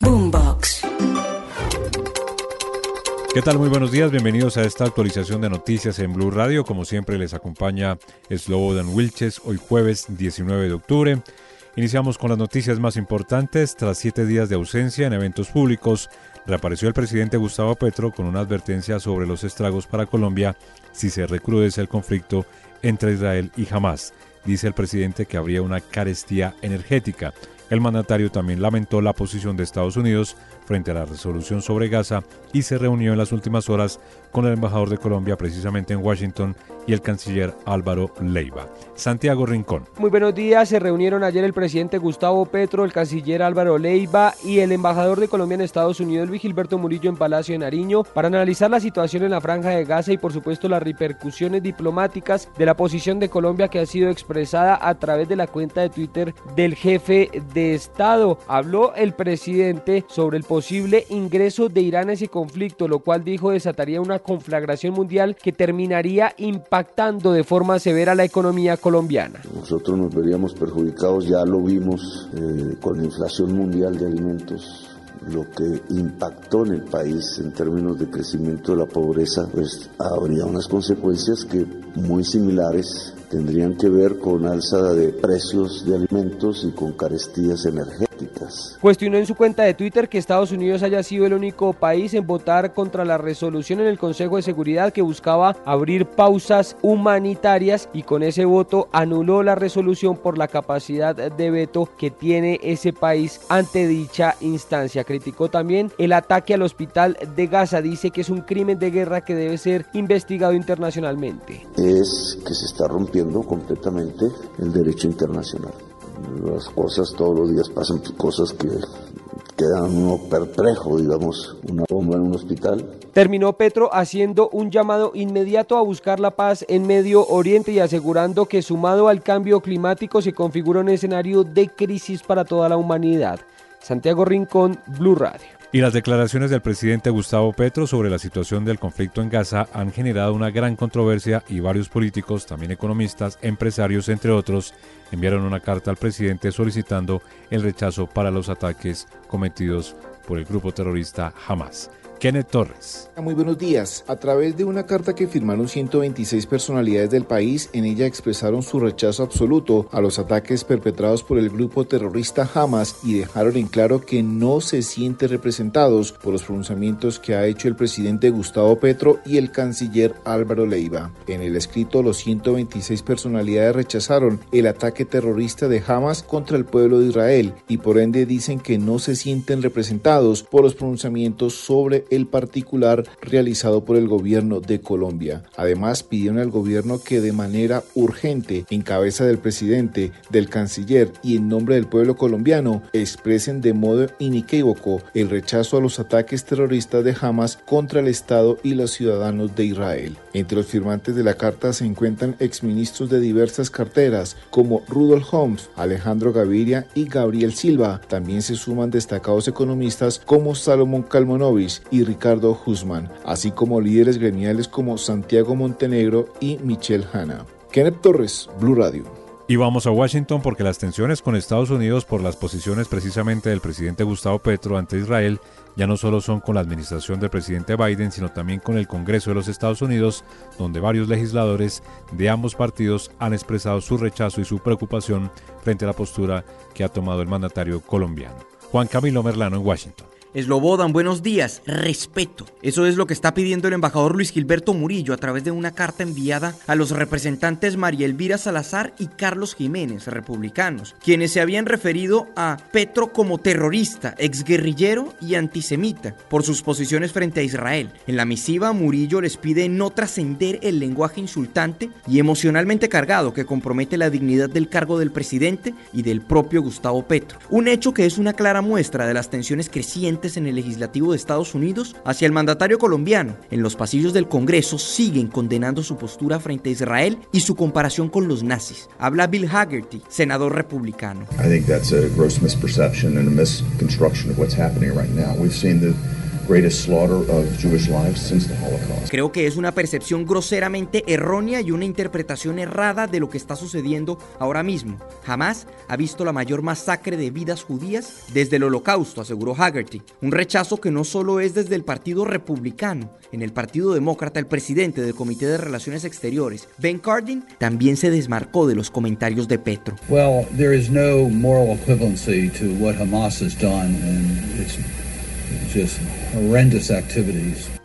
Boombox. ¿Qué tal? Muy buenos días, bienvenidos a esta actualización de noticias en Blue Radio. Como siempre les acompaña Slobodan Wilches, hoy jueves 19 de octubre. Iniciamos con las noticias más importantes. Tras siete días de ausencia en eventos públicos, reapareció el presidente Gustavo Petro con una advertencia sobre los estragos para Colombia si se recrudece el conflicto entre Israel y Hamas. Dice el presidente que habría una carestía energética. El mandatario también lamentó la posición de Estados Unidos frente a la resolución sobre Gaza y se reunió en las últimas horas con el embajador de Colombia precisamente en Washington y el canciller Álvaro Leiva. Santiago Rincón. Muy buenos días, se reunieron ayer el presidente Gustavo Petro, el canciller Álvaro Leiva y el embajador de Colombia en Estados Unidos, Luis Gilberto Murillo, en Palacio de Nariño, para analizar la situación en la franja de Gaza y por supuesto las repercusiones diplomáticas de la posición de Colombia que ha sido expresada a través de la cuenta de Twitter del jefe de Estado. Habló el presidente sobre el posible ingreso de Irán a ese conflicto, lo cual dijo desataría una conflagración mundial que terminaría impactando de forma severa la economía colombiana. Nosotros nos veríamos perjudicados, ya lo vimos eh, con la inflación mundial de alimentos lo que impactó en el país en términos de crecimiento de la pobreza, pues habría unas consecuencias que muy similares tendrían que ver con alza de precios de alimentos y con carestías energéticas. Cuestionó en su cuenta de Twitter que Estados Unidos haya sido el único país en votar contra la resolución en el Consejo de Seguridad que buscaba abrir pausas humanitarias y con ese voto anuló la resolución por la capacidad de veto que tiene ese país ante dicha instancia. Criticó también el ataque al hospital de Gaza, dice que es un crimen de guerra que debe ser investigado internacionalmente. Es que se está rompiendo completamente el derecho internacional. Las cosas todos los días pasan cosas que quedan uno perplejo, digamos, una bomba en un hospital. Terminó Petro haciendo un llamado inmediato a buscar la paz en Medio Oriente y asegurando que sumado al cambio climático se configura un escenario de crisis para toda la humanidad. Santiago Rincón, Blue Radio. Y las declaraciones del presidente Gustavo Petro sobre la situación del conflicto en Gaza han generado una gran controversia y varios políticos, también economistas, empresarios, entre otros, enviaron una carta al presidente solicitando el rechazo para los ataques cometidos por el grupo terrorista Hamas. Kenneth Torres. Muy buenos días. A través de una carta que firmaron 126 personalidades del país, en ella expresaron su rechazo absoluto a los ataques perpetrados por el grupo terrorista Hamas y dejaron en claro que no se sienten representados por los pronunciamientos que ha hecho el presidente Gustavo Petro y el canciller Álvaro Leiva. En el escrito, los 126 personalidades rechazaron el ataque terrorista de Hamas contra el pueblo de Israel y por ende dicen que no se sienten representados por los pronunciamientos sobre el particular realizado por el gobierno de Colombia. Además, pidieron al gobierno que de manera urgente, en cabeza del presidente, del canciller y en nombre del pueblo colombiano, expresen de modo inequívoco el rechazo a los ataques terroristas de Hamas contra el Estado y los ciudadanos de Israel. Entre los firmantes de la carta se encuentran exministros de diversas carteras como Rudolf Holmes, Alejandro Gaviria y Gabriel Silva. También se suman destacados economistas como Salomón Kalmonovich y Ricardo Guzmán, así como líderes gremiales como Santiago Montenegro y Michelle Hanna. Kenneth Torres, Blue Radio. Y vamos a Washington porque las tensiones con Estados Unidos por las posiciones precisamente del presidente Gustavo Petro ante Israel ya no solo son con la administración del presidente Biden, sino también con el Congreso de los Estados Unidos, donde varios legisladores de ambos partidos han expresado su rechazo y su preocupación frente a la postura que ha tomado el mandatario colombiano. Juan Camilo Merlano en Washington. Eslobodan, buenos días, respeto. Eso es lo que está pidiendo el embajador Luis Gilberto Murillo a través de una carta enviada a los representantes María Elvira Salazar y Carlos Jiménez, republicanos, quienes se habían referido a Petro como terrorista, exguerrillero y antisemita por sus posiciones frente a Israel. En la misiva, Murillo les pide no trascender el lenguaje insultante y emocionalmente cargado que compromete la dignidad del cargo del presidente y del propio Gustavo Petro. Un hecho que es una clara muestra de las tensiones crecientes en el legislativo de Estados Unidos hacia el mandatario colombiano. En los pasillos del Congreso siguen condenando su postura frente a Israel y su comparación con los nazis. Habla Bill Haggerty, senador republicano. I think that's a gross misperception and a misconstruction of what's happening right now. We've seen the Creo que es una percepción groseramente errónea y una interpretación errada de lo que está sucediendo ahora mismo. Jamás ha visto la mayor masacre de vidas judías desde el holocausto, aseguró Haggerty. Un rechazo que no solo es desde el Partido Republicano. En el Partido Demócrata, el presidente del Comité de Relaciones Exteriores, Ben Cardin, también se desmarcó de los comentarios de Petro. Well, there is no moral equivalency to what Hamas has done and it's just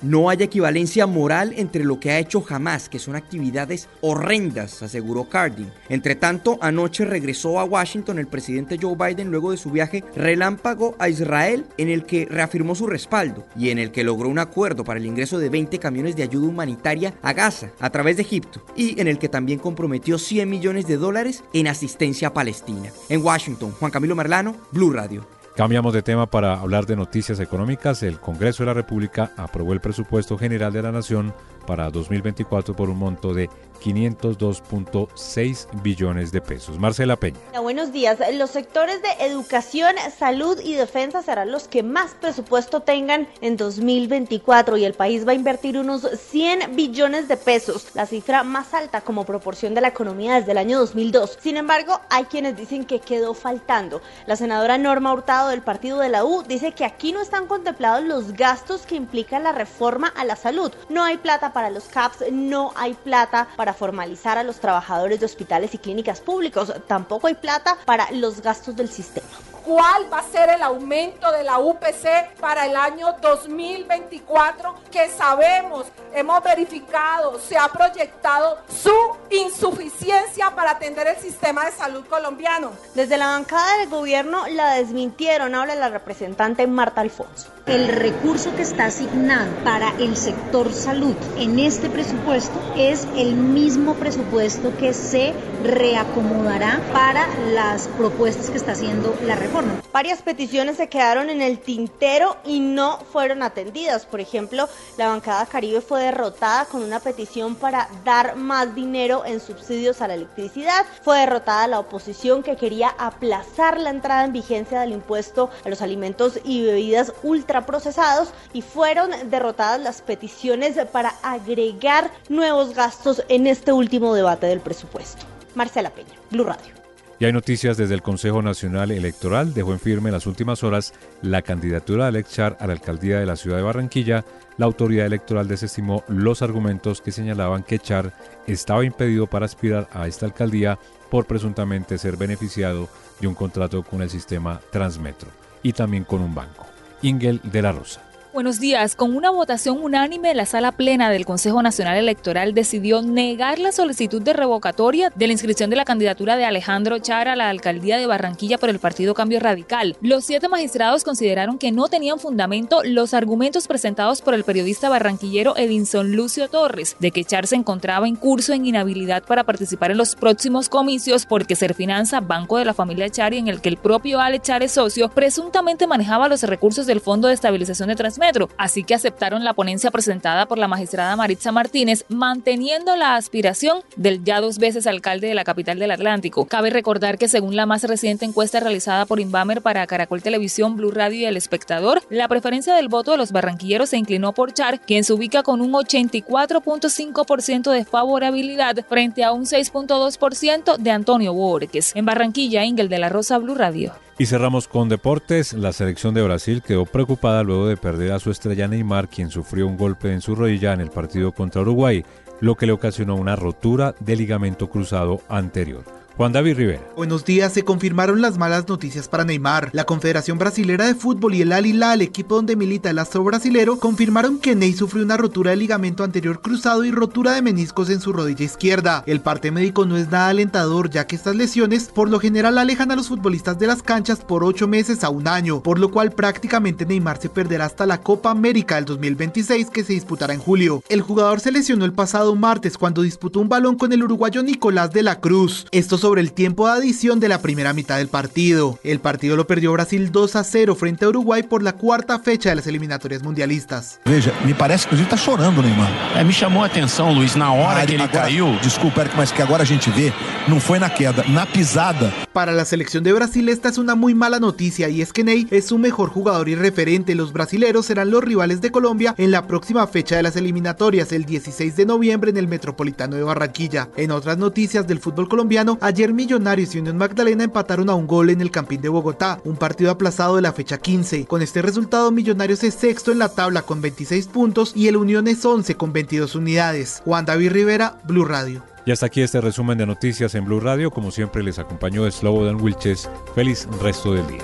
no hay equivalencia moral entre lo que ha hecho jamás, que son actividades horrendas, aseguró Cardin. Entre tanto, anoche regresó a Washington el presidente Joe Biden luego de su viaje relámpago a Israel, en el que reafirmó su respaldo y en el que logró un acuerdo para el ingreso de 20 camiones de ayuda humanitaria a Gaza a través de Egipto y en el que también comprometió 100 millones de dólares en asistencia Palestina. En Washington, Juan Camilo Merlano, Blue Radio. Cambiamos de tema para hablar de noticias económicas. El Congreso de la República aprobó el presupuesto general de la Nación para 2024 por un monto de 502.6 billones de pesos. Marcela Peña. Buenos días. Los sectores de educación, salud y defensa serán los que más presupuesto tengan en 2024 y el país va a invertir unos 100 billones de pesos, la cifra más alta como proporción de la economía desde el año 2002. Sin embargo, hay quienes dicen que quedó faltando. La senadora Norma Hurtado del partido de la U dice que aquí no están contemplados los gastos que implica la reforma a la salud. No hay plata para los CAPS, no hay plata para formalizar a los trabajadores de hospitales y clínicas públicos. Tampoco hay plata para los gastos del sistema cuál va a ser el aumento de la UPC para el año 2024, que sabemos, hemos verificado, se ha proyectado su insuficiencia para atender el sistema de salud colombiano. Desde la bancada del gobierno la desmintieron, habla la representante Marta Alfonso. El recurso que está asignado para el sector salud en este presupuesto es el mismo presupuesto que se reacomodará para las propuestas que está haciendo la reforma Varias peticiones se quedaron en el tintero y no fueron atendidas. Por ejemplo, la bancada Caribe fue derrotada con una petición para dar más dinero en subsidios a la electricidad. Fue derrotada la oposición que quería aplazar la entrada en vigencia del impuesto a los alimentos y bebidas ultraprocesados y fueron derrotadas las peticiones para agregar nuevos gastos en este último debate del presupuesto. Marcela Peña, Blue Radio. Y hay noticias desde el Consejo Nacional Electoral. Dejó en firme en las últimas horas la candidatura de Alex Char a la alcaldía de la ciudad de Barranquilla. La autoridad electoral desestimó los argumentos que señalaban que Char estaba impedido para aspirar a esta alcaldía por presuntamente ser beneficiado de un contrato con el sistema Transmetro y también con un banco. Ingel de la Rosa. Buenos días. Con una votación unánime, la sala plena del Consejo Nacional Electoral decidió negar la solicitud de revocatoria de la inscripción de la candidatura de Alejandro Chara a la alcaldía de Barranquilla por el Partido Cambio Radical. Los siete magistrados consideraron que no tenían fundamento los argumentos presentados por el periodista barranquillero Edinson Lucio Torres de que Char se encontraba en curso en inhabilidad para participar en los próximos comicios porque Serfinanza, banco de la familia Char y en el que el propio Ale Char es socio, presuntamente manejaba los recursos del Fondo de Estabilización de Transmisión así que aceptaron la ponencia presentada por la magistrada Maritza Martínez, manteniendo la aspiración del ya dos veces alcalde de la capital del Atlántico. Cabe recordar que según la más reciente encuesta realizada por Inbamer para Caracol Televisión, Blue Radio y El Espectador, la preferencia del voto de los barranquilleros se inclinó por Char, quien se ubica con un 84.5% de favorabilidad frente a un 6.2% de Antonio Borges. En Barranquilla, Ingel de la Rosa, Blue Radio. Y cerramos con deportes. La selección de Brasil quedó preocupada luego de perder a su estrella Neymar, quien sufrió un golpe en su rodilla en el partido contra Uruguay, lo que le ocasionó una rotura de ligamento cruzado anterior. Juan David Rivera. Buenos días, se confirmaron las malas noticias para Neymar. La Confederación Brasilera de Fútbol y el Al Hilal, equipo donde milita el astro brasilero, confirmaron que Ney sufrió una rotura de ligamento anterior cruzado y rotura de meniscos en su rodilla izquierda. El parte médico no es nada alentador, ya que estas lesiones por lo general alejan a los futbolistas de las canchas por 8 meses a un año, por lo cual prácticamente Neymar se perderá hasta la Copa América del 2026 que se disputará en julio. El jugador se lesionó el pasado martes cuando disputó un balón con el uruguayo Nicolás de la Cruz. Esto sobre el tiempo de adición de la primera mitad del partido. El partido lo perdió Brasil 2 a 0 frente a Uruguay por la cuarta fecha de las eliminatorias mundialistas. Veja, me parece que está chorando, Neymar. É, me chamou a atenção, Luiz, na hora Ah, que ele agora- caiu. Desculpa, Eric, mas que agora a gente vê, não foi na queda, na pisada. Para la selección de Brasil esta es una muy mala noticia y es que Ney es su mejor jugador y referente. Los brasileros serán los rivales de Colombia en la próxima fecha de las eliminatorias, el 16 de noviembre en el Metropolitano de Barranquilla. En otras noticias del fútbol colombiano, ayer Millonarios y Unión Magdalena empataron a un gol en el Campín de Bogotá, un partido aplazado de la fecha 15. Con este resultado, Millonarios es sexto en la tabla con 26 puntos y el Unión es 11 con 22 unidades. Juan David Rivera, Blue Radio. Y hasta aquí este resumen de noticias en Blue Radio. Como siempre les acompañó Slobodan Wilches. Feliz resto del día.